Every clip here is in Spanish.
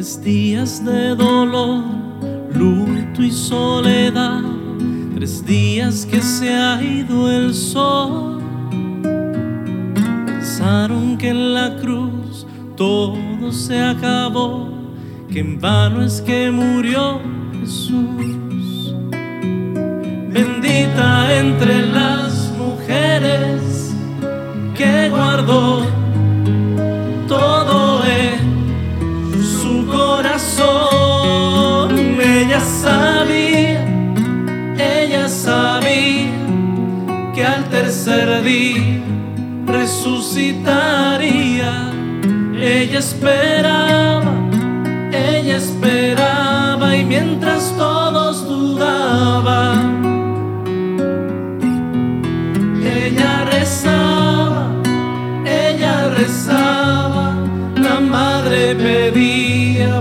Tres días de dolor, luto y soledad. Tres días que se ha ido el sol. Pensaron que en la cruz todo se acabó, que en vano es que murió Jesús. Bendita entre las mujeres que guardó corazón. Ella sabía, ella sabía que al tercer día resucitaría. Ella esperaba, ella esperaba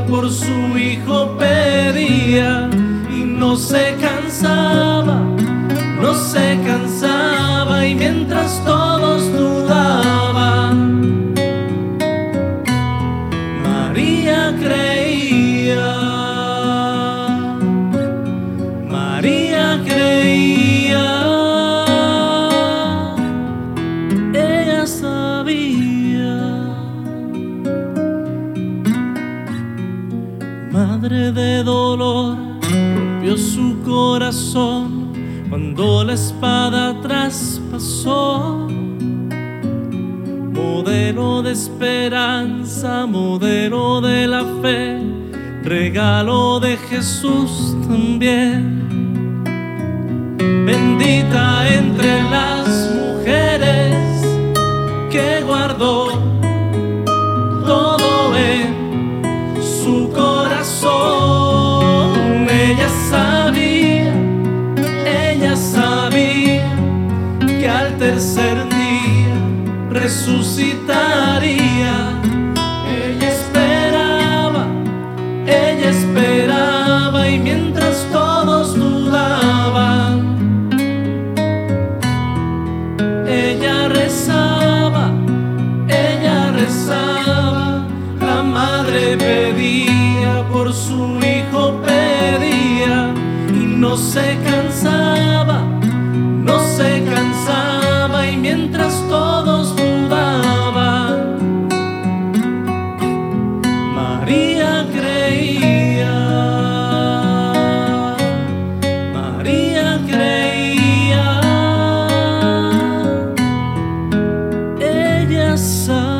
por su hijo pedía y no se cansaba, no se cansaba y mientras todos dudaban, María creía, María creía, ella sabía. Madre de dolor, rompió su corazón cuando la espada traspasó. Modelo de esperanza, modelo de la fe, regalo de Jesús también. Bendita entre las mujeres que guardó Ella sabía, ella sabía que al tercer día resucitaría. Por su hijo pedía y no se cansaba, no se cansaba y mientras todos dudaban, María creía, María creía ella sabe.